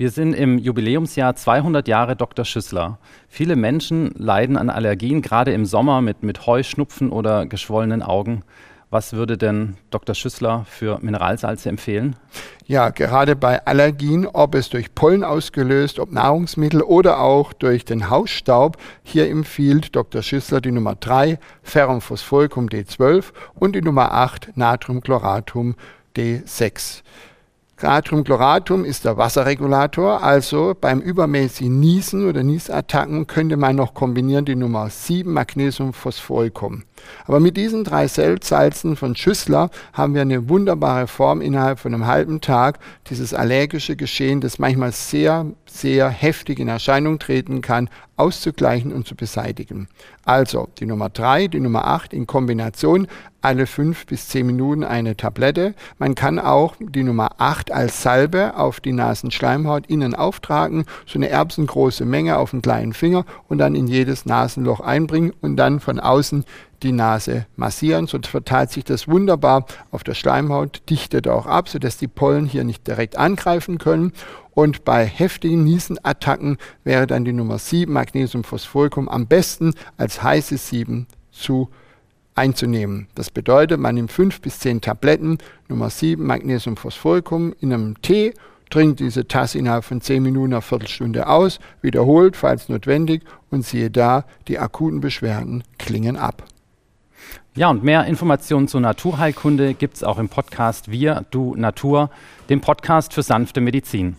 Wir sind im Jubiläumsjahr 200 Jahre Dr. Schüssler. Viele Menschen leiden an Allergien, gerade im Sommer mit, mit Heuschnupfen oder geschwollenen Augen. Was würde denn Dr. Schüssler für Mineralsalze empfehlen? Ja, gerade bei Allergien, ob es durch Pollen ausgelöst, ob Nahrungsmittel oder auch durch den Hausstaub, hier empfiehlt Dr. Schüssler die Nummer 3, Ferrumphosphoricum D12 und die Nummer 8, Natriumchloratum D6. Natriumchloratum ist der Wasserregulator, also beim übermäßigen Niesen oder Niesattacken könnte man noch kombinieren die Nummer 7 Magnesiumphosphoricum. Aber mit diesen drei Salzen von Schüssler haben wir eine wunderbare Form innerhalb von einem halben Tag, dieses allergische Geschehen, das manchmal sehr, sehr heftig in Erscheinung treten kann, auszugleichen und zu beseitigen. Also die Nummer 3, die Nummer 8 in Kombination alle 5 bis 10 Minuten eine Tablette. Man kann auch die Nummer 8 als Salbe auf die Nasenschleimhaut innen auftragen, so eine erbsengroße Menge auf einen kleinen Finger und dann in jedes Nasenloch einbringen und dann von außen die Nase massieren, sonst verteilt sich das wunderbar auf der Schleimhaut, dichtet auch ab, sodass die Pollen hier nicht direkt angreifen können. Und bei heftigen Niesenattacken wäre dann die Nummer 7 Magnesiumphosphoricum am besten als heißes 7 zu einzunehmen. Das bedeutet, man nimmt 5 bis 10 Tabletten Nummer 7 Magnesiumphosphoricum in einem Tee trinkt diese Tasse innerhalb von 10 Minuten, einer Viertelstunde aus, wiederholt, falls notwendig, und siehe da, die akuten Beschwerden klingen ab. Ja, und mehr Informationen zur Naturheilkunde gibt es auch im Podcast Wir, Du, Natur, dem Podcast für sanfte Medizin.